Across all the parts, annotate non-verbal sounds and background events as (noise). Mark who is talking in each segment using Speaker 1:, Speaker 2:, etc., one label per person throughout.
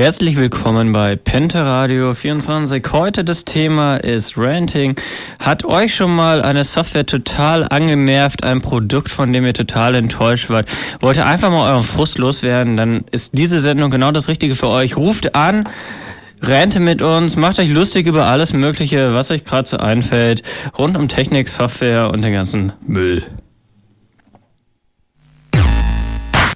Speaker 1: Herzlich willkommen bei Pente Radio 24. Heute das Thema ist Ranting. Hat euch schon mal eine Software total angenervt, ein Produkt, von dem ihr total enttäuscht wart? Wollt ihr einfach mal euren Frust loswerden? Dann ist diese Sendung genau das Richtige für euch. Ruft an. Rente mit uns, macht euch lustig über alles Mögliche, was euch gerade so einfällt, rund um Technik, Software und den ganzen Müll.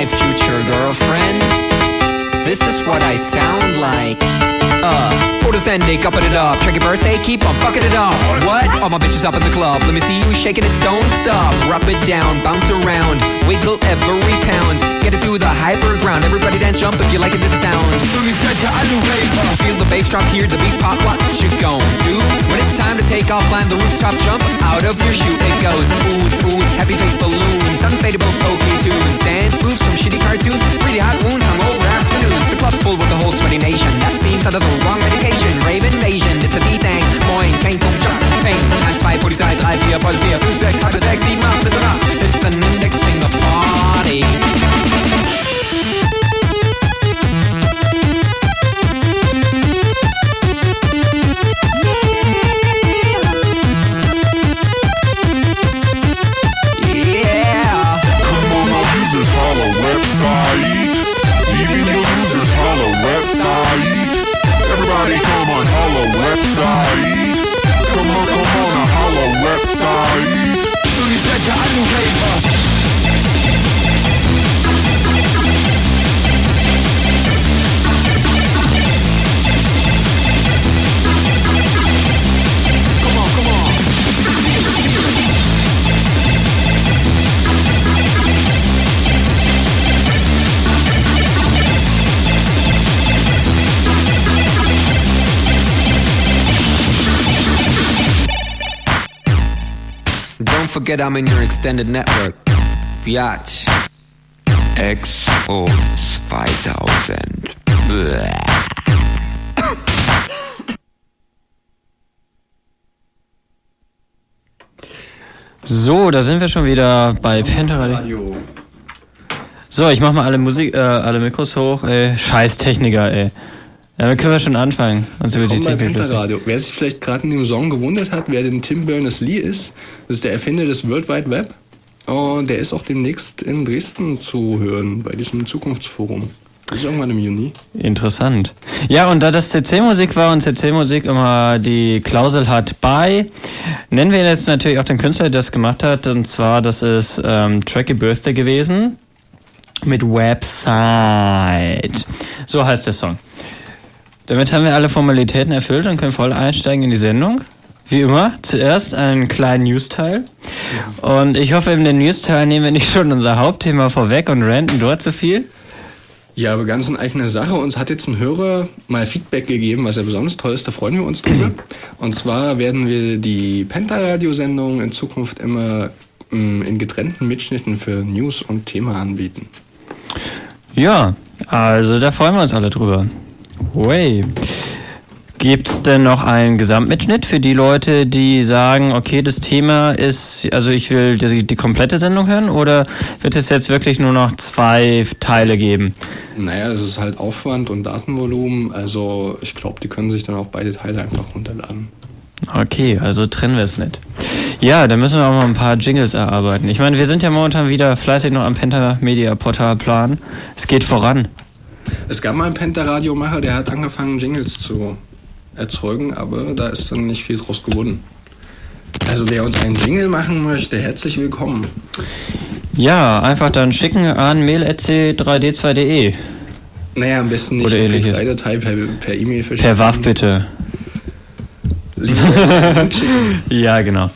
Speaker 2: My future girlfriend. This is what I sound like. Uh, orders ending, upping it up. Check your birthday, keep on fucking it up. What? All my bitches up in the club. Let me see you shaking it, don't stop. Rub it down, bounce around, wiggle every pound. Get it to the hyper ground. Everybody dance, jump if you like it, this sound. Feel the bass drop, hear the beat pop. What you gon' do? When it's time to take off, climb the rooftop, jump out of your shoe. It goes oohs, oohs, happy face balloons, unfadable pokey tunes, dance moves from shitty cartoons, really hot wounds, hungover afternoons. Club's full with the whole sweaty nation. That seems under the wrong medication. Rave invasion, it's a B-thing. Moin, kein Jump, Pain. 1, 2, Polizei, 3, 4, Polizei, 5, 6, halbe 6, 7, 8, bitte nach. It's an index finger party.
Speaker 3: Website. Come on, come on, a holla website.
Speaker 2: Forget I'm in your extended network. Biatch.
Speaker 3: XO 2000. Blah.
Speaker 1: So, da sind wir schon wieder bei Pentaradio. So, ich mach mal alle Musik, äh, alle Mikros hoch. Ey, scheiß Techniker, ey. Ja, dann können wir schon anfangen.
Speaker 4: Uns über die Radio. Wer sich vielleicht gerade in dem Song gewundert hat, wer denn Tim Berners-Lee ist, das ist der Erfinder des World Wide Web. Und der ist auch demnächst in Dresden zu hören, bei diesem Zukunftsforum. Das ist irgendwann im Juni.
Speaker 1: Interessant. Ja, und da das CC-Musik war und CC-Musik immer die Klausel hat bei, nennen wir jetzt natürlich auch den Künstler, der das gemacht hat. Und zwar, das ist ähm, Tracky Birthday gewesen mit Website. So heißt der Song. Damit haben wir alle Formalitäten erfüllt und können voll einsteigen in die Sendung. Wie immer, zuerst einen kleinen News-Teil. Und ich hoffe, in den News-Teil nehmen wir nicht schon unser Hauptthema vorweg und ranten dort zu viel.
Speaker 4: Ja, aber ganz in eigener Sache. Uns hat jetzt ein Hörer mal Feedback gegeben, was er besonders toll ist. Da freuen wir uns drüber. (clears throat) Und zwar werden wir die Penta-Radio-Sendung in Zukunft immer mm, in getrennten Mitschnitten für News und Thema anbieten.
Speaker 1: Ja, also da freuen wir uns alle drüber. Way. Gibt es denn noch einen Gesamtmitschnitt für die Leute, die sagen, okay, das Thema ist, also ich will die, die komplette Sendung hören oder wird es jetzt wirklich nur noch zwei Teile geben?
Speaker 4: Naja, es ist halt Aufwand und Datenvolumen. Also ich glaube, die können sich dann auch beide Teile einfach runterladen.
Speaker 1: Okay, also trennen wir es nicht. Ja, dann müssen wir auch mal ein paar Jingles erarbeiten. Ich meine, wir sind ja momentan wieder fleißig noch am Penta Media Portal planen. Es geht voran.
Speaker 4: Es gab mal einen Penta-Radiomacher, der hat angefangen, Jingles zu erzeugen, aber da ist dann nicht viel draus geworden. Also wer uns einen Jingle machen möchte, herzlich willkommen.
Speaker 1: Ja, einfach dann schicken an mail.c3d2.de.
Speaker 4: Naja, am besten nicht
Speaker 1: Oder
Speaker 4: per
Speaker 1: ähnliches.
Speaker 4: Datei per per E-Mail verschicken.
Speaker 1: Per WAF bitte. (laughs) Ja, genau.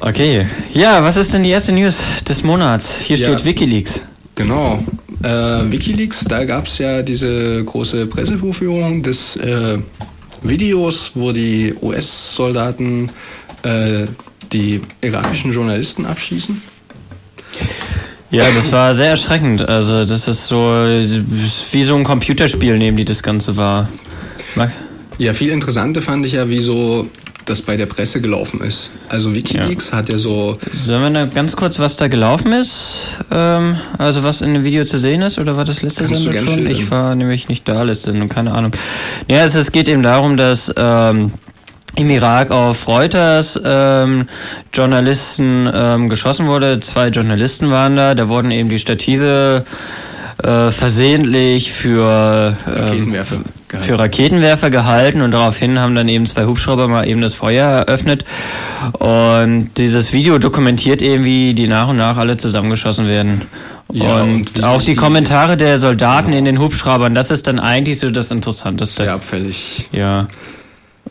Speaker 1: Okay. Ja, was ist denn die erste News des Monats? Hier
Speaker 4: Ja.
Speaker 1: steht Wikileaks.
Speaker 4: Genau. Äh, Wikileaks, da gab es ja diese große Pressevorführung des äh, Videos, wo die US-Soldaten äh, die irakischen Journalisten abschießen.
Speaker 1: Ja, das war sehr erschreckend. Also, das ist so wie so ein Computerspiel, neben die das Ganze war. Mag-
Speaker 4: Ja, viel interessanter fand ich ja, wie so das bei der Presse gelaufen ist. Also Wikileaks hat ja so,
Speaker 1: Sollen wir da ganz kurz, was da gelaufen ist? Ähm, also was in dem Video zu sehen ist? Oder war das letzte
Speaker 4: Kannst du
Speaker 1: Sendung schon?
Speaker 4: schildern.
Speaker 1: Ich war nämlich nicht da, letzte Sendung, keine Ahnung. Ja, es, es geht eben darum, dass ähm, im Irak auf Reuters ähm, Journalisten ähm, geschossen wurde. Zwei Journalisten waren da. Da wurden eben die Stative äh, versehentlich für ähm,
Speaker 4: Raketenwerfer gehalten.
Speaker 1: für Raketenwerfer gehalten und daraufhin haben dann eben zwei Hubschrauber mal eben das Feuer eröffnet. Und dieses Video dokumentiert eben, wie die nach und nach alle zusammengeschossen werden.
Speaker 4: Ja,
Speaker 1: und,
Speaker 4: und
Speaker 1: auch die
Speaker 4: die-
Speaker 1: Kommentare der Soldaten in den Hubschraubern, das ist dann eigentlich so das Interessanteste.
Speaker 4: sehr abfällig.
Speaker 1: Ja.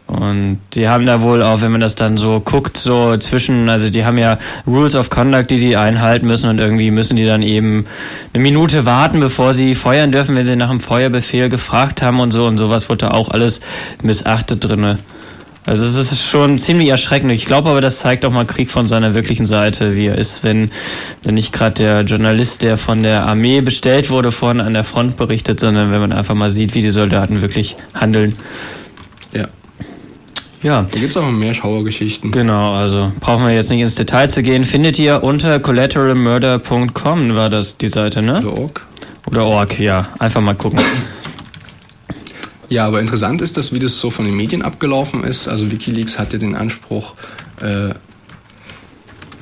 Speaker 1: Und die haben da wohl auch, wenn man das dann so guckt, so zwischen, also die haben ja Rules of Conduct, die die einhalten müssen und irgendwie müssen die dann eben eine Minute warten, bevor sie feuern dürfen, wenn sie nach dem Feuerbefehl gefragt haben und so und sowas wurde auch alles missachtet drinne. Also es ist schon ziemlich erschreckend. Ich glaube aber, das zeigt auch mal Krieg von seiner wirklichen Seite, wie er ist, wenn, wenn nicht gerade der Journalist, der von der Armee bestellt wurde, vorne an der Front berichtet, sondern wenn man einfach mal sieht, wie die Soldaten wirklich handeln.
Speaker 4: Ja.
Speaker 1: Ja,
Speaker 4: Da gibt es auch mehr Schauergeschichten.
Speaker 1: genau, also brauchen wir jetzt nicht ins Detail zu gehen. Findet ihr unter collateralmurder.com war das die Seite, ne?
Speaker 4: Oder Org.
Speaker 1: Oder org, ja. Einfach mal gucken.
Speaker 4: Ja, aber interessant ist das, wie das so von den Medien abgelaufen ist. Also Wikileaks hatte den Anspruch, äh,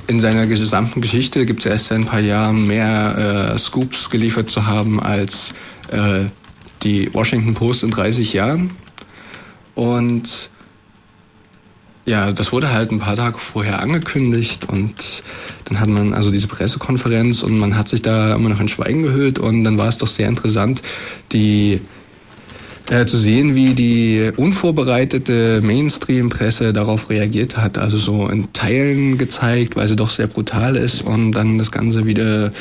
Speaker 4: in seiner gesamten Geschichte gibt es erst seit ein paar Jahren mehr äh, Scoops geliefert zu haben als äh, die Washington Post in 30 Jahren. Und ja, das wurde halt ein paar Tage vorher angekündigt und dann hat man also diese Pressekonferenz und man hat sich da immer noch in Schweigen gehüllt und dann war es doch sehr interessant, die äh, zu sehen, wie die unvorbereitete Mainstream-Presse darauf reagiert hat. Also so in Teilen gezeigt, weil sie doch sehr brutal ist und dann das Ganze wieder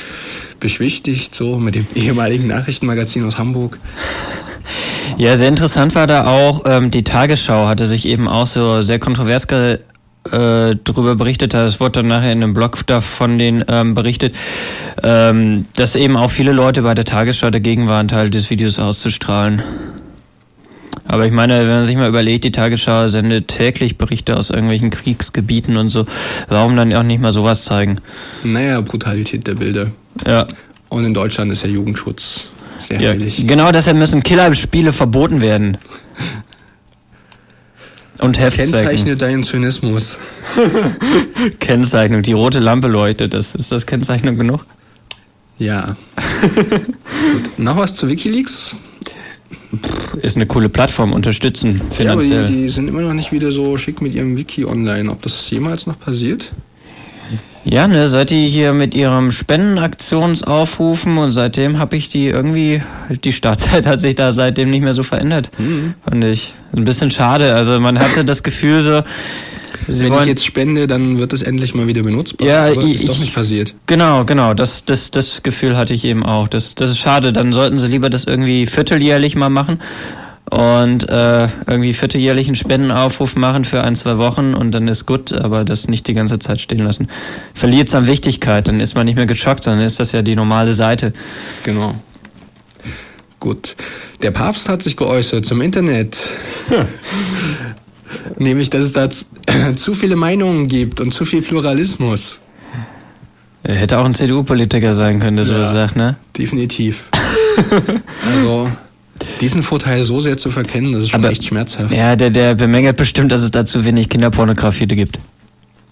Speaker 4: beschwichtigt, so mit dem ehemaligen Nachrichtenmagazin aus Hamburg.
Speaker 1: Ja, sehr interessant war da auch, ähm, die Tagesschau hatte sich eben auch so sehr kontrovers ge äh, darüber berichtet, es wurde dann nachher in einem Blog davon den ähm, berichtet, ähm, dass eben auch viele Leute bei der Tagesschau dagegen waren, Teil des Videos auszustrahlen. Aber ich meine, wenn man sich mal überlegt, die Tagesschau sendet täglich Berichte aus irgendwelchen Kriegsgebieten und so, warum dann auch nicht mal sowas zeigen?
Speaker 4: Naja, Brutalität der Bilder.
Speaker 1: Ja,
Speaker 4: Und in Deutschland ist der Jugendschutz sehr
Speaker 1: ja
Speaker 4: heilig.
Speaker 1: genau deshalb müssen Killerspiele verboten werden. Und Heftzwecken.
Speaker 4: Kennzeichne deinen Zynismus. (laughs)
Speaker 1: Kennzeichnung, die rote Lampe leuchtet. Das, ist das Kennzeichnung genug?
Speaker 4: Ja. (laughs) Gut. Noch was zu Wikileaks?
Speaker 1: Ist eine coole Plattform, unterstützen
Speaker 4: Ja, aber
Speaker 1: finanziell.
Speaker 4: die, die sind immer noch nicht wieder so schick mit ihrem Wiki online. Ob das jemals noch passiert?
Speaker 1: Ja, ne, seit die hier mit ihrem Spendenaktionsaufrufen und seitdem habe ich die irgendwie, die Startzeit (laughs) hat sich da seitdem nicht mehr so verändert,
Speaker 4: Mhm.
Speaker 1: fand ich. Ein bisschen schade. Also man hatte das Gefühl so, sie
Speaker 4: Wenn
Speaker 1: wollen
Speaker 4: ich jetzt spende, dann wird das endlich mal wieder benutzbar.
Speaker 1: Ja,
Speaker 4: aber
Speaker 1: ich-
Speaker 4: ist doch
Speaker 1: ich-
Speaker 4: nicht passiert.
Speaker 1: Genau, genau. Das, das, das Gefühl hatte ich eben auch. Das, das ist schade. Dann sollten sie lieber das irgendwie vierteljährlich mal machen und äh, irgendwie vierteljährlichen Spendenaufruf machen für ein, zwei Wochen und dann ist gut, aber das nicht die ganze Zeit stehen lassen. Verliert es an Wichtigkeit, dann ist man nicht mehr geschockt, dann ist das ja die normale Seite.
Speaker 4: Genau. Gut. Der Papst hat sich geäußert zum Internet. Nämlich, dass es da (clears throat) zu, viele Meinungen gibt und zu viel Pluralismus.
Speaker 1: Er hätte auch ein CDU-Politiker sein können, der sowas
Speaker 4: Ja.
Speaker 1: sagt, ne?
Speaker 4: Definitiv. (laughs) also, diesen Vorteil so sehr zu verkennen, das ist schon
Speaker 1: Aber-
Speaker 4: echt schmerzhaft.
Speaker 1: Ja, der, der bemängelt bestimmt, dass es da zu wenig Kinderpornografie gibt.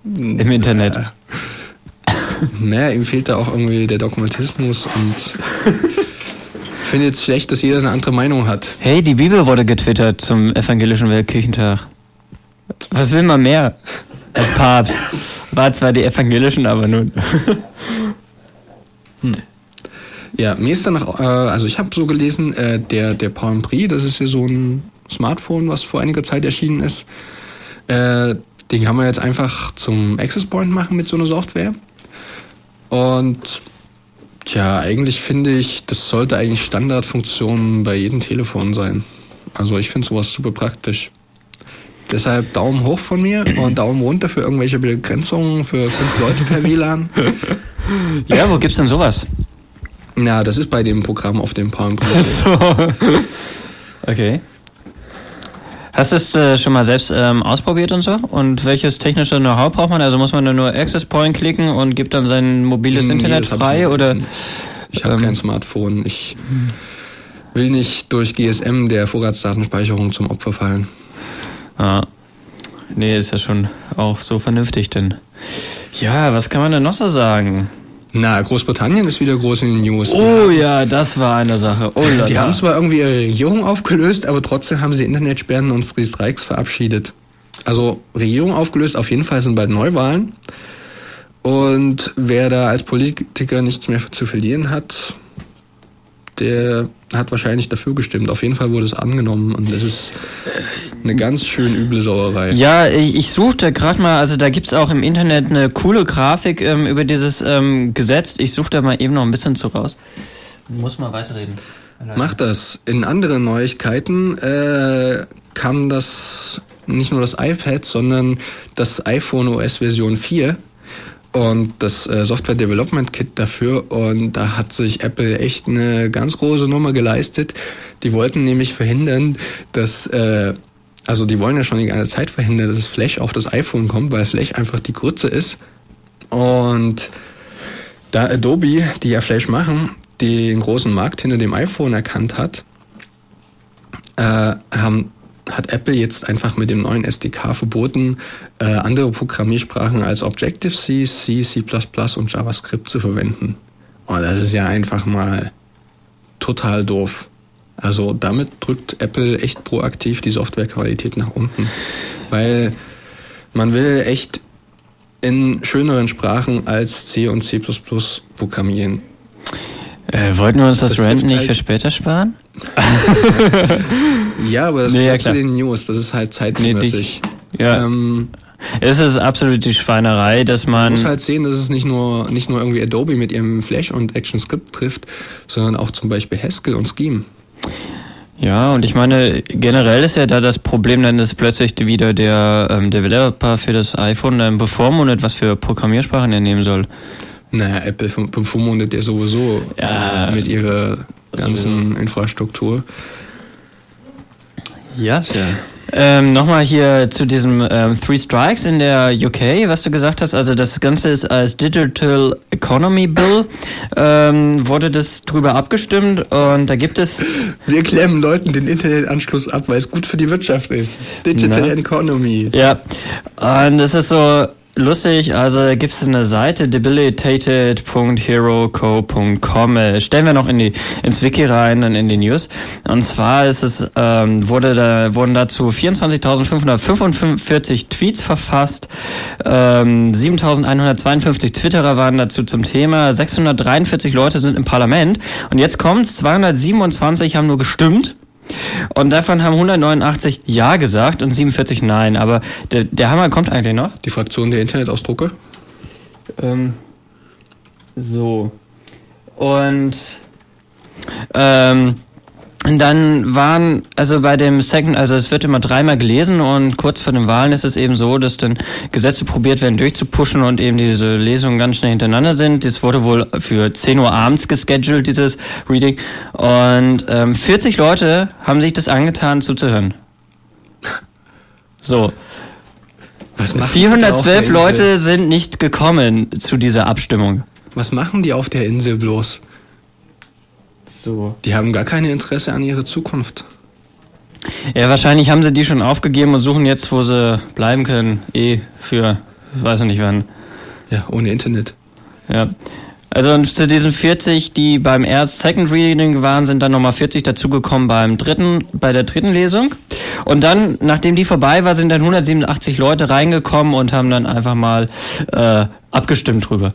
Speaker 1: Im Internet.
Speaker 4: Naja, ihm fehlt da auch irgendwie der Dogmatismus und ich finde jetzt schlecht, dass jeder eine andere Meinung hat.
Speaker 1: Hey, die Bibel wurde getwittert zum evangelischen Weltkirchentag. Was will man mehr als Papst? War zwar die evangelischen, aber nun.
Speaker 4: Ja, mir ist dann noch, äh, also ich habe so gelesen, äh, der, der Palm Pre, das ist ja so ein Smartphone, was vor einiger Zeit erschienen ist. Äh, den kann man jetzt einfach zum Access Point machen mit so einer Software. Und tja, eigentlich finde ich, das sollte eigentlich Standardfunktion bei jedem Telefon sein. Also ich finde sowas super praktisch. Deshalb Daumen hoch von mir und Daumen runter für irgendwelche Begrenzungen für fünf Leute per WLAN. (laughs)
Speaker 1: Ja, wo gibt's denn sowas?
Speaker 4: Na, das ist bei dem Programm auf dem Palm Pre.
Speaker 1: So. (laughs) Okay. Hast du es äh, schon mal selbst ähm, ausprobiert und so? Und welches technische Know-how braucht man? Also muss man nur Access Point klicken und gibt dann sein mobiles
Speaker 4: Nee,
Speaker 1: Internet
Speaker 4: ich
Speaker 1: frei?
Speaker 4: noch
Speaker 1: Oder?
Speaker 4: Ich habe
Speaker 1: ähm,
Speaker 4: kein Smartphone. Ich will nicht durch GSM der Vorratsdatenspeicherung zum Opfer fallen.
Speaker 1: Ah. Nee, ist ja schon auch so vernünftig, denn. Ja, was kann man denn noch so sagen?
Speaker 4: Na, Großbritannien ist wieder groß in den News.
Speaker 1: Oh ja, das war eine Sache. Oh,
Speaker 4: Die haben zwar irgendwie ihre Regierung aufgelöst, aber trotzdem haben sie Internetsperren und Free Strikes verabschiedet. Also Regierung aufgelöst, auf jeden Fall sind bald Neuwahlen. Und wer da als Politiker nichts mehr zu verlieren hat, der hat wahrscheinlich dafür gestimmt. Auf jeden Fall wurde es angenommen und das ist eine ganz schön üble Sauerei.
Speaker 1: Ja, ich, ich suchte gerade mal, also da gibt's auch im Internet eine coole Grafik ähm, über dieses ähm, Gesetz. Ich suche da mal eben noch ein bisschen zu raus. Muss mal weiterreden.
Speaker 4: Macht das. In anderen Neuigkeiten äh, kam das nicht nur das iPad, sondern das iPhone OS Version 4 und das äh, Software Development Kit dafür. Und da hat sich Apple echt eine ganz große Nummer geleistet. Die wollten nämlich verhindern, dass, äh, also die wollen ja schon die ganze Zeit verhindern, dass Flash auf das iPhone kommt, weil Flash einfach die Grütze ist. Und da Adobe, die ja Flash machen, den großen Markt hinter dem iPhone erkannt hat, äh, haben, hat Apple jetzt einfach mit dem neuen SDK verboten, äh, andere Programmiersprachen als Objective-C, C, C++ und JavaScript zu verwenden. Und das ist ja einfach mal total doof. Also damit drückt Apple echt proaktiv die Softwarequalität nach unten. Weil man will echt in schöneren Sprachen als C und C++ programmieren.
Speaker 1: Äh, wollten wir uns das,
Speaker 4: Das
Speaker 1: Rant nicht
Speaker 4: halt-
Speaker 1: für später sparen? (laughs)
Speaker 4: Ja, aber das
Speaker 1: Nee, ja,
Speaker 4: zu den News, das ist halt zeitmäßig.
Speaker 1: Ja.
Speaker 4: Ähm,
Speaker 1: Es ist absolut die Schweinerei, dass
Speaker 4: man
Speaker 1: man.
Speaker 4: muss halt sehen, dass es nicht nur, nicht nur irgendwie Adobe mit ihrem Flash und ActionScript trifft, sondern auch zum Beispiel Haskell und Scheme.
Speaker 1: Ja, und ich meine, generell ist ja da das Problem, dann ist plötzlich wieder der ähm, Developer für das iPhone dann bevormundet, was für Programmiersprachen er nehmen soll.
Speaker 4: Naja, Apple bevormundet ja sowieso
Speaker 1: Ja,
Speaker 4: mit ihrer ganzen Infrastruktur.
Speaker 1: Ja. Ähm, Nochmal hier zu diesem ähm, Three Strikes in der UK, was du gesagt hast. Also das Ganze ist als Digital Economy Bill, ähm, wurde das drüber abgestimmt und da gibt es
Speaker 4: Wir klemmen Leuten den Internetanschluss ab, weil es gut für die Wirtschaft ist. Digital
Speaker 1: Na?
Speaker 4: Economy.
Speaker 1: Ja, und es ist so lustig, also gibt es eine Seite debilitated.heroco.com, äh, stellen wir noch in die, ins Wiki rein und in die News. Und zwar ist es, ähm, wurde da, wurden dazu 24.545 Tweets verfasst, ähm, 7.152 Twitterer waren dazu zum Thema, 643 Leute sind im Parlament und jetzt kommt's, 227 haben nur gestimmt. Und davon haben 189 Ja gesagt und 47 Nein. Aber der, der Hammer kommt eigentlich noch.
Speaker 4: Die Fraktion der Internetausdrucker.
Speaker 1: Ähm, so. Und ähm, Und dann waren, also bei dem Second, also es wird immer dreimal gelesen und kurz vor den Wahlen ist es eben so, dass dann Gesetze probiert werden durchzupuschen und eben diese Lesungen ganz schnell hintereinander sind. Das wurde wohl für 10 Uhr abends gescheduled, dieses Reading. Und ähm, 40 Leute haben sich das angetan zuzuhören. So.
Speaker 4: Was machen die da auf
Speaker 1: 412
Speaker 4: der Insel?
Speaker 1: Leute sind nicht gekommen zu dieser Abstimmung.
Speaker 4: Was machen die auf der Insel bloß?
Speaker 1: So.
Speaker 4: Die haben gar keine Interesse an ihrer Zukunft.
Speaker 1: Ja, wahrscheinlich haben sie die schon aufgegeben und suchen jetzt, wo sie bleiben können, eh für, ich weiß nicht wann.
Speaker 4: Ja, ohne Internet.
Speaker 1: Ja. Also zu diesen 40, die beim erst Second Reading waren, sind dann nochmal 40 dazugekommen beim dritten, bei der dritten Lesung. Und dann, nachdem die vorbei war, sind dann 187 Leute reingekommen und haben dann einfach mal äh, abgestimmt drüber.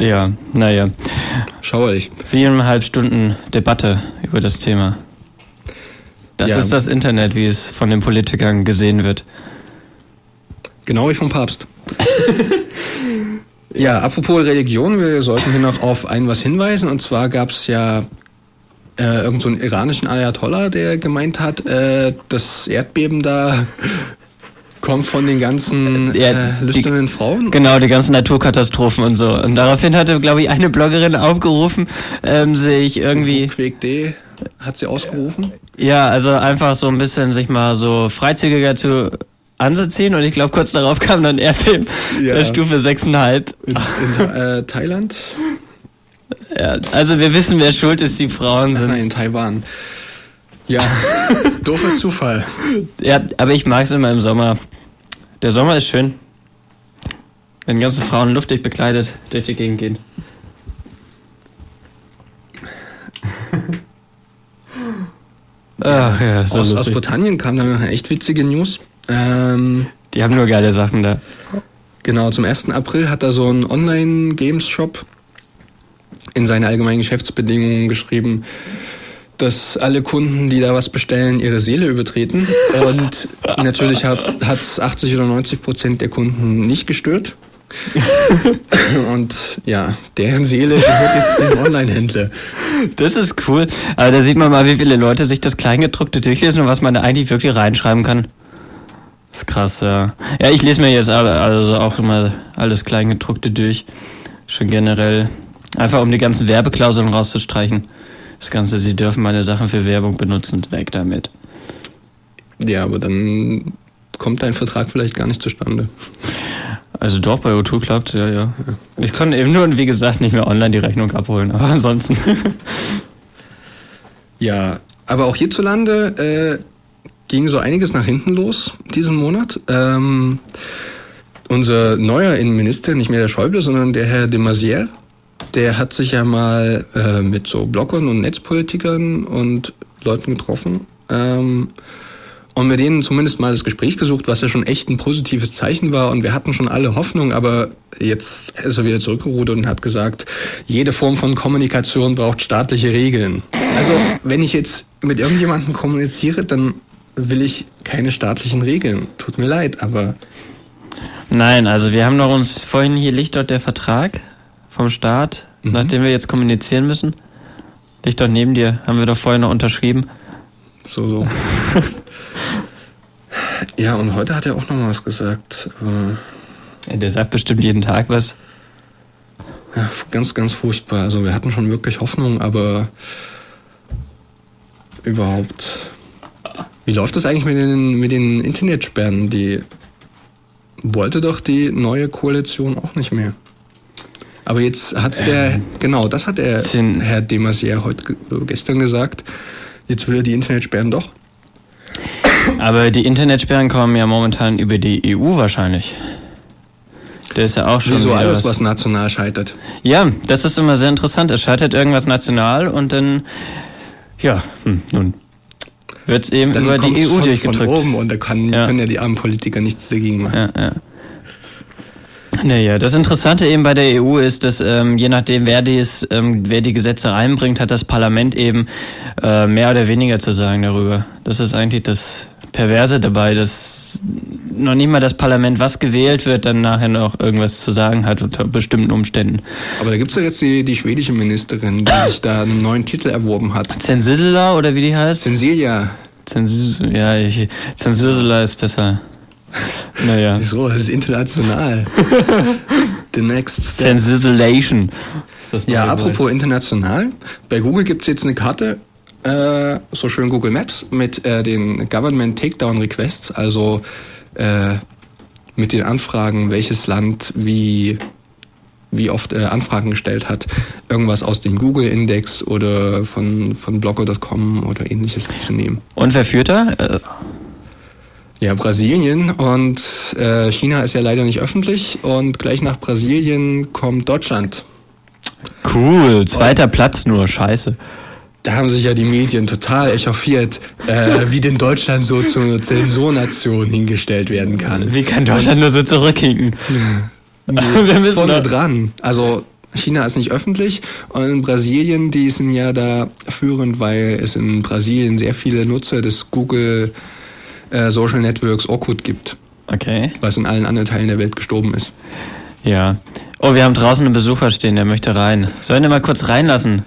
Speaker 1: Ja, naja.
Speaker 4: Schauerlich.
Speaker 1: Siebeneinhalb Stunden Debatte über das Thema. Das
Speaker 4: Ja.
Speaker 1: ist das Internet, wie es von den Politikern gesehen wird.
Speaker 4: Genau wie vom Papst. (laughs) ja, apropos Religion, wir sollten hier noch auf ein was hinweisen. Und zwar gab es ja äh, irgend so iranischen Ayatollah, der gemeint hat, äh, das Erdbeben da kommt von den ganzen (laughs)
Speaker 1: Ja,
Speaker 4: äh,
Speaker 1: die-
Speaker 4: lüsternen Frauen.
Speaker 1: Genau, die ganzen Naturkatastrophen und so. Und daraufhin hatte, glaube ich, eine Bloggerin aufgerufen, ähm, sich irgendwie,
Speaker 4: Quake D hat sie ausgerufen.
Speaker 1: ja, also einfach so ein bisschen sich mal so freizügiger zu anzuziehen. Und ich glaube, kurz darauf kam dann Erdbeben
Speaker 4: Ja.
Speaker 1: der Stufe 6,5.
Speaker 4: In, in äh, Thailand?
Speaker 1: Ja, also wir wissen, wer schuld ist, die Frauen sind.
Speaker 4: Nein, in Taiwan. Ja, (laughs) doofer Zufall.
Speaker 1: Ja, aber ich mag es immer im Sommer. Der Sommer ist schön. Wenn ganze Frauen luftig bekleidet durch die Gegend gehen. Ach ja,
Speaker 4: aus, aus. Britannien kam dann eine echt witzige News. Ähm,
Speaker 1: Die haben nur geile Sachen da.
Speaker 4: Genau, zum 1. April hat er so einen Online-Games-Shop in seine allgemeinen Geschäftsbedingungen geschrieben, dass alle Kunden, die da was bestellen, ihre Seele übertreten. Und (laughs) natürlich hat es 80 oder 90 Prozent der Kunden nicht gestört. (laughs) Und ja, deren Seele gehört jetzt dem Online-Händler.
Speaker 1: Das ist cool. Aber da sieht man mal, wie viele Leute sich das Kleingedruckte durchlesen und was man da eigentlich wirklich reinschreiben kann. Das ist krass, ja. Ja, ich lese mir jetzt also auch immer alles Kleingedruckte durch. Schon generell. Einfach um die ganzen Werbeklauseln rauszustreichen. Das Ganze, sie dürfen meine Sachen für Werbung benutzen. Weg damit.
Speaker 4: Ja, aber dann kommt dein Vertrag vielleicht gar nicht zustande.
Speaker 1: Also doch, bei O2 klappt ja, ja. Ich kann eben nur, wie gesagt, nicht mehr online die Rechnung abholen. Aber ansonsten. (laughs)
Speaker 4: Ja, aber auch hierzulande äh, ging so einiges nach hinten los diesen Monat. Ähm, unser neuer Innenminister, nicht mehr der Schäuble, sondern der Herr de Maizière, der hat sich ja mal äh, mit so Bloggern und Netzpolitikern und Leuten getroffen ähm, und mit denen zumindest mal das Gespräch gesucht, was ja schon echt ein positives Zeichen war. Und wir hatten schon alle Hoffnung, aber jetzt ist er wieder zurückgerudert und hat gesagt, jede Form von Kommunikation braucht staatliche Regeln. Also wenn ich jetzt mit irgendjemandem kommuniziere, dann will ich keine staatlichen Regeln. Tut mir leid, aber
Speaker 1: Nein, also wir haben doch uns vorhin hier liegt dort der Vertrag vom Staat, nachdem wir jetzt kommunizieren müssen. Liegt dort neben dir, haben wir doch vorhin noch unterschrieben.
Speaker 4: so, so. (laughs) ja, und heute hat er auch noch was gesagt. Äh,
Speaker 1: Ja, der sagt bestimmt jeden Tag was.
Speaker 4: Ja, ganz, ganz furchtbar. Also wir hatten schon wirklich Hoffnung, aber überhaupt. Wie läuft das eigentlich mit den, mit den Internetsperren? Die wollte doch die neue Koalition auch nicht mehr. Aber jetzt hat der, genau, das hat er,
Speaker 1: Sind-
Speaker 4: Herr de Maizière heute gestern gesagt. Jetzt will er die Internetsperren doch.
Speaker 1: Aber die Internetsperren kommen ja momentan über die EU wahrscheinlich. Der ist ja auch schon.
Speaker 4: Wieso alles, was national scheitert.
Speaker 1: Ja, das ist immer sehr interessant. Es scheitert irgendwas national und dann, ja, hm, nun wird es eben
Speaker 4: Dann
Speaker 1: über die EU
Speaker 4: von, von
Speaker 1: durchgedrückt.
Speaker 4: oben und da kann,
Speaker 1: Ja.
Speaker 4: können ja die armen Politiker nichts dagegen machen.
Speaker 1: Ja, ja. Naja, das Interessante eben bei der EU ist, dass ähm, je nachdem, wer, dies, ähm, wer die Gesetze reinbringt, hat das Parlament eben äh, mehr oder weniger zu sagen darüber. Das ist eigentlich das, Perverse dabei, dass noch nicht mal das Parlament, was gewählt wird, dann nachher noch irgendwas zu sagen hat unter bestimmten Umständen.
Speaker 4: Aber da gibt es ja jetzt die, die schwedische Ministerin, die (laughs) sich da einen neuen Titel erworben hat.
Speaker 1: Zensisela oder wie die heißt?
Speaker 4: Zensilia.
Speaker 1: Zensis ja, ich, ist besser. (laughs) Naja.
Speaker 4: Wieso? Das ist international. (laughs) The next step.
Speaker 1: Das
Speaker 4: Ja, apropos international. Bei Google gibt es jetzt eine Karte, äh, so schön Google Maps, mit äh, den Government Takedown Requests, also äh, mit den Anfragen, welches Land wie, wie oft äh, Anfragen gestellt hat, irgendwas aus dem Google-Index oder von, von blogger.com oder ähnliches zu nehmen.
Speaker 1: Und wer führt da?
Speaker 4: Ja, Brasilien und äh, China ist ja leider nicht öffentlich und gleich nach Brasilien kommt Deutschland.
Speaker 1: Cool, zweiter Platz nur, scheiße.
Speaker 4: Da haben sich ja die Medien total echauffiert, äh, wie denn Deutschland so zur Zensurnation hingestellt werden kann.
Speaker 1: Wie kann Deutschland nur so zurückhinken? (laughs) Wir müssen
Speaker 4: Vorne dran. Also China ist nicht öffentlich und in Brasilien, die sind ja da führend, weil es in Brasilien sehr viele Nutzer des Google äh, Social Networks Orkut gibt,
Speaker 1: Okay,
Speaker 4: was in allen anderen Teilen der Welt gestorben ist.
Speaker 1: ja. Oh, wir haben draußen einen Besucher stehen, der möchte rein. Sollen wir mal kurz reinlassen?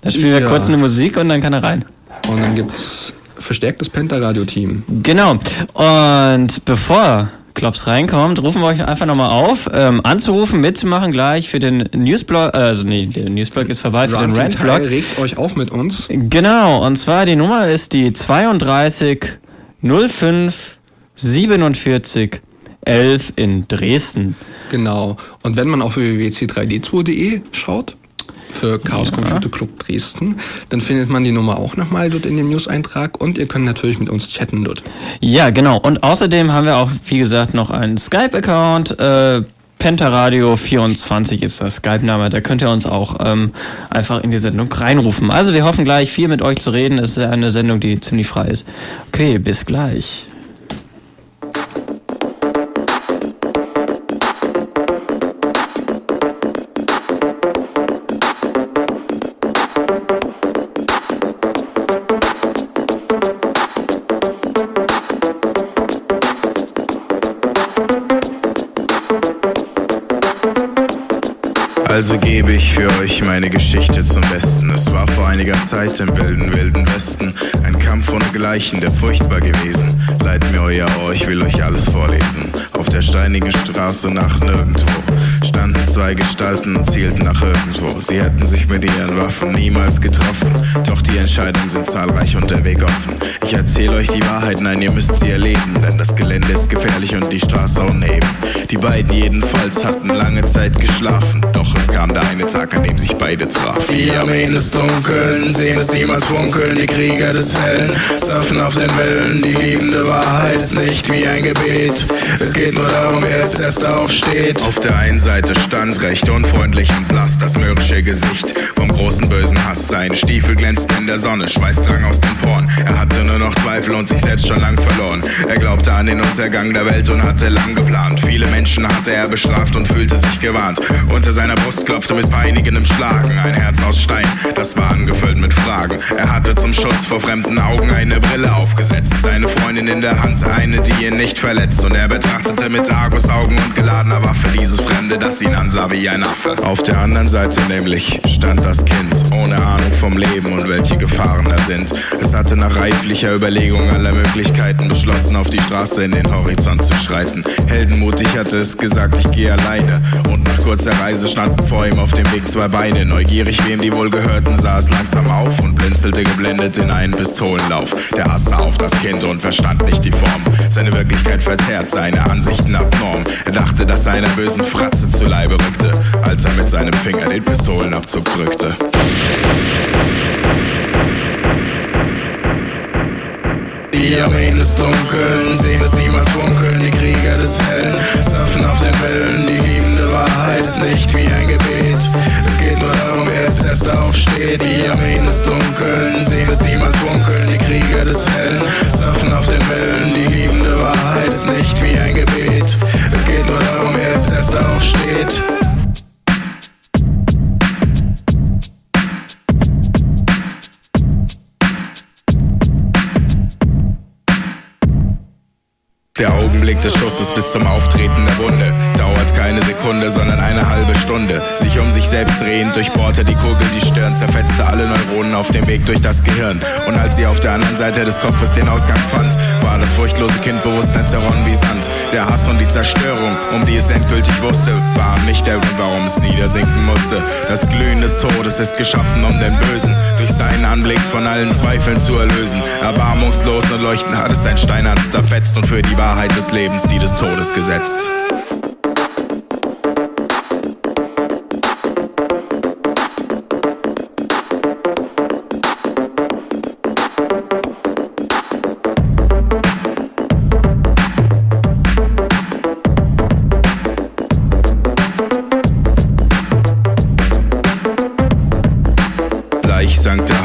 Speaker 1: Dann spielen wir
Speaker 4: Ja.
Speaker 1: kurz eine Musik und dann kann er rein.
Speaker 4: Und dann gibt's verstärktes Pentaradio-Team.
Speaker 1: Genau. Und bevor Klops reinkommt, rufen wir euch einfach nochmal auf, ähm, anzurufen, mitzumachen gleich für den Newsblog, äh, also nee, der Newsblog ist vorbei, für den
Speaker 4: Ranting
Speaker 1: Rantblog.
Speaker 4: Regt euch auf mit uns.
Speaker 1: Genau, und zwar die Nummer ist die 32 05 47 11 in Dresden.
Speaker 4: Genau. Und wenn man auf www.c3d2.de schaut, für Chaos Computer Club Dresden, dann findet man die Nummer auch nochmal dort in dem News-Eintrag und ihr könnt natürlich mit uns chatten dort.
Speaker 1: Ja, genau. Und außerdem haben wir auch, wie gesagt, noch einen Skype-Account. Äh, Pentaradio24 ist das Skype-Name. Da könnt ihr uns auch ähm, einfach in die Sendung reinrufen. Also wir hoffen gleich viel mit euch zu reden. Es ist eine Sendung, die ziemlich frei ist. Okay, bis gleich.
Speaker 5: Also gebe ich für euch meine Geschichte zum Besten. Es war vor einiger Zeit im wilden, wilden Westen ein Kampf ohne Gleichen, der furchtbar gewesen. Leiht mir euer Ohr, ich will euch alles vorlesen. Auf der steinigen Straße nach nirgendwo standen zwei Gestalten und zielten nach irgendwo. Sie hätten sich mit ihren Waffen niemals getroffen. Doch die Entscheidungen sind zahlreich und der Weg offen. Ich erzähle euch die Wahrheit, nein, ihr müsst sie erleben, denn das Gelände ist gefährlich und die Straße uneben. Die beiden jedenfalls hatten lange Zeit geschlafen, doch es kam der eine Tag, an dem sich beide trafen. Die Armeen des Dunkeln sehen es niemals funkeln, die Krieger des Hellen surfen auf den Wellen. Die liebende Wahrheit ist nicht wie ein Gebet, es geht nur darum, wer als erster aufsteht. Auf der einen Seite stand recht unfreundlich und blass das mürrische Gesicht vom großen bösen Hass. Seine Stiefel glänzten in der Sonne, Schweiß drang aus den Poren. Er hatte nur noch Zweifel und sich selbst schon lang verloren. Er glaubte an den Untergang der Welt und hatte lang geplant. Viele Menschen hatte er bestraft und fühlte sich gewarnt. Unter seiner Brust klopfte mit peinigendem Schlagen ein Herz aus Stein, das war angefüllt mit Fragen. Er hatte zum Schutz vor fremden Augen eine Brille aufgesetzt, seine Freundin in der Hand, eine, die ihn nicht verletzt. Und er betrachtete mit Argusaugen und geladener Waffe dieses Fremde, das ihn ansah wie ein Affe. Auf der anderen Seite nämlich stand das Kind, ohne Ahnung vom Leben und welche Gefahren da sind. Es hatte nach reiflicher Überlegung aller Möglichkeiten beschlossen, auf die Straße in den Horizont zu schreiten. Heldenmutig hatte es gesagt, ich gehe alleine. Und nach kurzer Reise standen vor ihm auf dem Weg zwei Beine. Neugierig, wem die wohl gehörten, sah es langsam auf und blinzelte geblendet in einen Pistolenlauf. Der Hass sah auf das Kind und verstand nicht die Form. Seine Wirklichkeit verzerrt, seine Ansichten abnorm. Er dachte, dass er einer bösen Fratze zu Leibe rückte, als er mit seinem Finger den Pistolenabzug drückte. Die Armeen des Dunkeln sehen es niemals funkeln, die Krieger des Hellen surfen auf den Wellen. Die liebende Wahrheit ist nicht wie ein Gebet. Es geht nur darum, wer als erster aufsteht. Die Armeen des Dunkeln sehen es niemals funkeln, selbst drehend durchbohrte die Kugel die Stirn, zerfetzte alle Neuronen auf dem Weg durch das Gehirn. Und als sie auf der anderen Seite des Kopfes den Ausgang fand, war das furchtlose Kind Bewusstsein zerronnen wie Sand. Der Hass und die Zerstörung, um die es endgültig wusste, waren nicht der Grund, warum es niedersinken musste. Das Glühen des Todes ist geschaffen, um den Bösen durch seinen Anblick von allen Zweifeln zu erlösen. Erbarmungslos und leuchtend hat es sein Stein zerfetzt und für die Wahrheit des Lebens die des Todes gesetzt.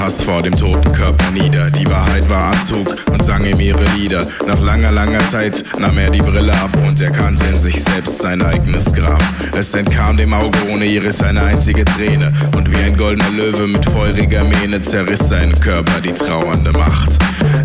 Speaker 5: Hass vor dem toten Körper nieder. Die Wahrheit war Anzug und sang ihm ihre Lieder. Nach langer, langer Zeit nahm er die Brille ab und erkannte in sich selbst sein eigenes Grab. Es entkam dem Auge ohne Iris eine einzige Träne und wie ein goldener Löwe mit feuriger Mähne zerriss seinen Körper die trauernde Macht.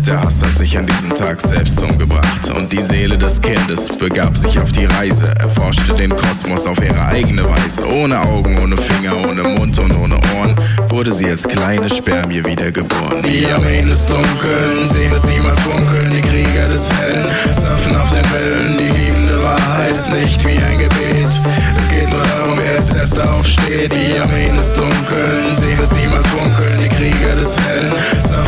Speaker 5: Der Hass hat sich an diesem Tag selbst umgebracht und die Seele des Kindes begab sich auf die Reise, erforschte den Kosmos auf ihre eigene Weise. Ohne Augen, ohne Finger, ohne Mund und ohne Ohren wurde sie als kleine Spermie wiedergeboren. Die Armeen des Dunkeln sehen es niemals funkeln, die Krieger des Hellen surfen auf den Wellen. Die liebende Wahrheit ist nicht wie ein Gebet. Es geht nur darum, wer als erster aufsteht. Die Armeen des Dunkeln sehen es niemals funkeln, die Krieger des Hellen surfen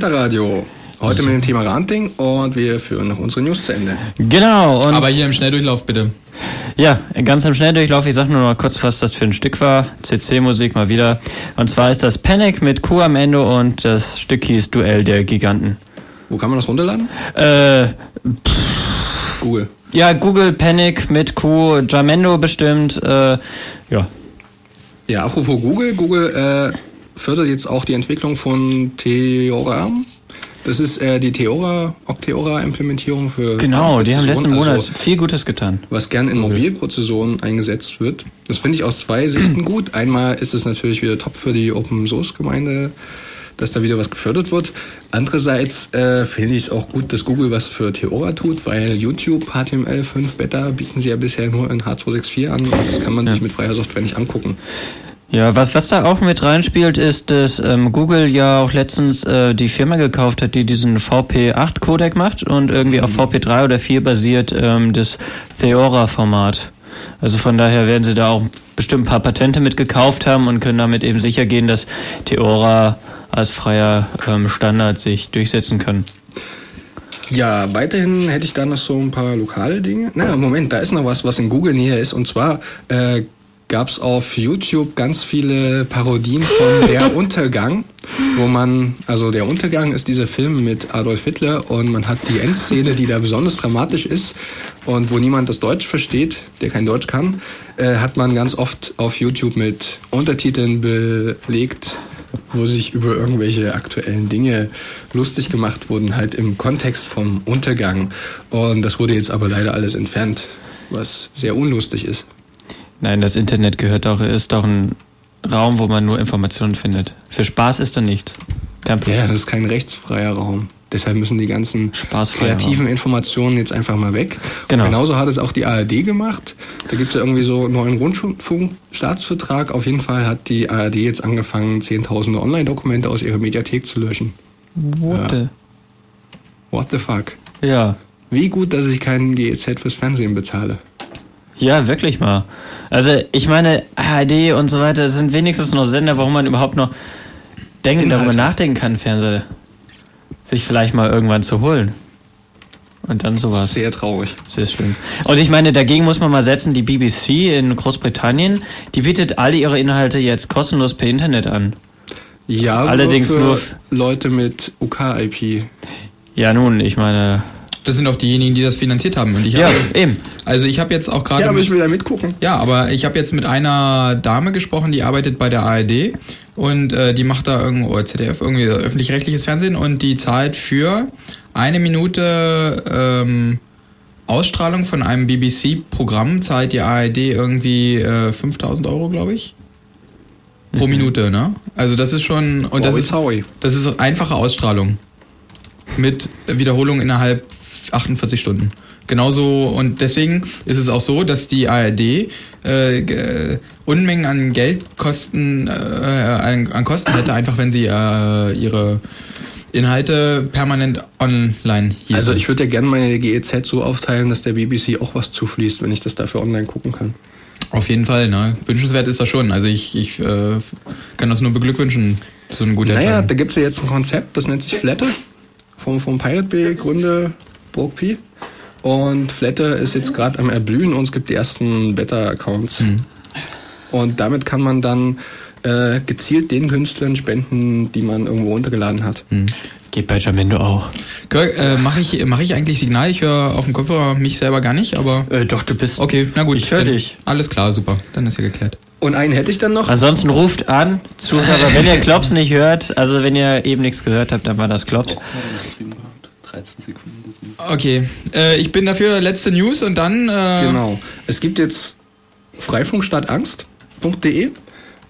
Speaker 4: Pentaradio. Heute mit dem Thema Ranting und wir führen noch unsere News zu Ende.
Speaker 1: Genau, und
Speaker 6: Aber hier im Schnelldurchlauf bitte.
Speaker 1: ja, ganz im Schnelldurchlauf, ich sag nur noch mal kurz, was das für ein Stück war. CC-Musik mal wieder. Und zwar ist das Panic mit Q am Ende und das Stück hieß Duell der Giganten.
Speaker 4: Wo kann man das runterladen?
Speaker 1: Äh,
Speaker 4: Google.
Speaker 1: ja, Google Panic mit Q, Jamendo bestimmt, äh, ja.
Speaker 4: Ja, apropos Google. Google äh, fördert jetzt auch die Entwicklung von Theora. Das ist äh, die Theora, Octeora-Implementierung für
Speaker 1: Genau, die haben letzten
Speaker 4: Prozessoren,
Speaker 1: Monat
Speaker 4: also,
Speaker 1: viel Gutes getan.
Speaker 4: was gern in Mobilprozessoren eingesetzt wird. Das finde ich aus zwei Sichten (clears throat) gut. Einmal ist es natürlich wieder top für die Open-Source-Gemeinde, dass da wieder was gefördert wird. Andererseits äh, finde ich es auch gut, dass Google was für Theora tut, weil YouTube HTML5 Beta bieten sie ja bisher nur in H264 an und das kann man sich mit freier Software nicht angucken.
Speaker 1: Ja, was, was da auch mit reinspielt, ist, dass ähm, Google ja auch letztens äh, die Firma gekauft hat, die diesen VP8-Codec macht und irgendwie auf VP3 oder 4 basiert ähm, das Theora-Format. Also von daher werden sie da auch bestimmt ein paar Patente mit gekauft haben und können damit eben sicher gehen, dass Theora als freier ähm, Standard sich durchsetzen kann.
Speaker 4: Ja, weiterhin hätte ich da noch so ein paar lokale Dinge. Na, Moment, da ist noch was, was in Google näher ist. Und zwar äh, gab es auf YouTube ganz viele Parodien von (laughs) Der Untergang, wo man, also Der Untergang ist dieser Film mit Adolf Hitler und man hat die Endszene, die da besonders dramatisch ist und wo niemand das Deutsch versteht, der kein Deutsch kann, äh, hat man ganz oft auf YouTube mit Untertiteln belegt, wo sich über irgendwelche aktuellen Dinge lustig gemacht wurden, halt im Kontext vom Untergang. Und das wurde jetzt aber leider alles entfernt, was sehr unlustig ist.
Speaker 1: Nein, das Internet gehört auch, ist doch ein Raum, wo man nur Informationen findet. Für Spaß ist da nicht. Kein Plus.
Speaker 4: Ja, das ist kein rechtsfreier Raum. Deshalb müssen die ganzen kreativen Informationen jetzt einfach mal weg.
Speaker 1: Genau.
Speaker 4: Und genauso hat es auch die ARD gemacht. Da gibt es ja irgendwie so einen neuen Rundfunkstaatsvertrag. Auf jeden Fall hat die ARD jetzt angefangen, zehntausende Online-Dokumente aus ihrer Mediathek zu löschen.
Speaker 1: What
Speaker 4: Ja.
Speaker 1: the?
Speaker 4: What the fuck?
Speaker 1: Ja.
Speaker 4: Wie gut, dass ich keinen GEZ fürs Fernsehen bezahle.
Speaker 1: Ja, wirklich mal. Also ich meine, ARD und so weiter sind wenigstens noch Sender, warum man überhaupt noch denken,
Speaker 4: Inhalt
Speaker 1: darüber nachdenken kann, Fernseher sich vielleicht mal irgendwann zu holen. Und dann sowas.
Speaker 4: Sehr traurig.
Speaker 1: Sehr schlimm. Und ich meine, dagegen muss man mal setzen, die BBC in Großbritannien, die bietet alle ihre Inhalte jetzt kostenlos per Internet an.
Speaker 4: Ja,
Speaker 1: Allerdings
Speaker 4: für
Speaker 1: nur-
Speaker 4: Leute mit UK-IP.
Speaker 1: Ja, nun, ich meine.
Speaker 6: Das sind auch diejenigen, die das finanziert haben. Und ich
Speaker 1: Ja,
Speaker 6: habe,
Speaker 1: eben.
Speaker 6: also ich habe jetzt auch gerade.
Speaker 4: Ja, aber ich will da mitgucken.
Speaker 6: Ja, aber ich habe jetzt mit einer Dame gesprochen, die arbeitet bei der ARD und äh, die macht da irgendwo oder ZDF irgendwie öffentlich-rechtliches Fernsehen und die zahlt für eine Minute ähm, Ausstrahlung von einem BBC-Programm zahlt die ARD irgendwie äh, 5000 Euro, glaube ich. Pro Minute, ne? Also das ist schon und das
Speaker 4: Wowie
Speaker 6: ist
Speaker 4: Zowie.
Speaker 6: das ist einfache Ausstrahlung mit Wiederholung innerhalb 48 Stunden. Genauso und deswegen ist es auch so, dass die ARD äh, ge- Unmengen an Geldkosten äh, an, an Kosten hätte, einfach wenn sie äh, ihre Inhalte permanent online hielten.
Speaker 4: Also ich würde ja gerne meine GEZ so aufteilen, dass der BBC auch was zufließt, wenn ich das dafür online gucken kann.
Speaker 6: Auf jeden Fall, ne? Wünschenswert ist das schon. Also ich, ich äh, kann das nur beglückwünschen. So eine gute
Speaker 4: Naja,
Speaker 6: Entscheidung.
Speaker 4: da gibt es ja jetzt ein Konzept, das nennt sich Flatte, vom, vom Pirate Bay Gründe Burg Pi. Und Flatte ist jetzt gerade am Erblühen und es gibt die ersten Beta-Accounts. Und damit kann man dann äh, gezielt den Künstlern spenden, die man irgendwo runtergeladen hat.
Speaker 1: Geht bei Jamendo auch.
Speaker 6: Kirk, äh, mache ich, mach ich eigentlich Signal? Ich höre auf dem Kopfhörer mich selber gar nicht, aber.
Speaker 1: Äh, doch, du bist.
Speaker 6: Okay, na gut.
Speaker 1: Ich höre dich.
Speaker 6: Alles klar, super. Dann ist ja geklärt.
Speaker 4: Und einen hätte ich dann noch.
Speaker 1: Ansonsten ruft an, Zuhörer, wenn ihr Klops nicht hört, also wenn ihr eben nichts gehört habt, dann war das Klops.
Speaker 7: 13 Sekunden.
Speaker 6: Okay, äh, ich bin dafür letzte News und dann. Äh,
Speaker 4: Genau. Es gibt jetzt freifunkstadtangst.de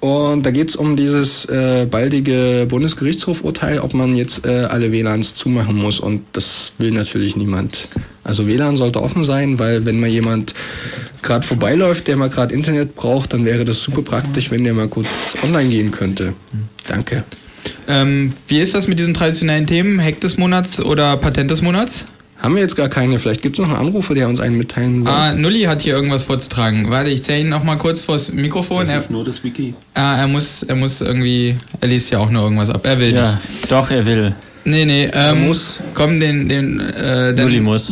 Speaker 4: und da geht es um dieses äh, baldige Bundesgerichtshofurteil, ob man jetzt äh, alle WLANs zumachen muss und das will natürlich niemand. Also WLAN sollte offen sein, weil wenn mal jemand gerade vorbeiläuft, der mal gerade Internet braucht, dann wäre das super praktisch, wenn der mal kurz online gehen könnte. Danke.
Speaker 6: Ähm, wie ist das mit diesen traditionellen Themen? Hack des Monats oder Patent des Monats?
Speaker 4: Haben wir jetzt gar keine. Vielleicht gibt es noch einen Anrufer, der uns einen mitteilen will.
Speaker 6: Ah, Nulli hat hier irgendwas vorzutragen. Warte, ich zähle ihn noch mal kurz vors Mikrofon.
Speaker 7: Das
Speaker 6: Er,
Speaker 7: ist nur das Wiki.
Speaker 6: ah, er muss, er muss irgendwie, er liest ja auch nur irgendwas ab. Er will
Speaker 1: Ja, doch, er will.
Speaker 6: nicht. Nee, nee, ähm,
Speaker 4: muss.
Speaker 6: Komm, den, den, äh, den
Speaker 1: Nulli muss.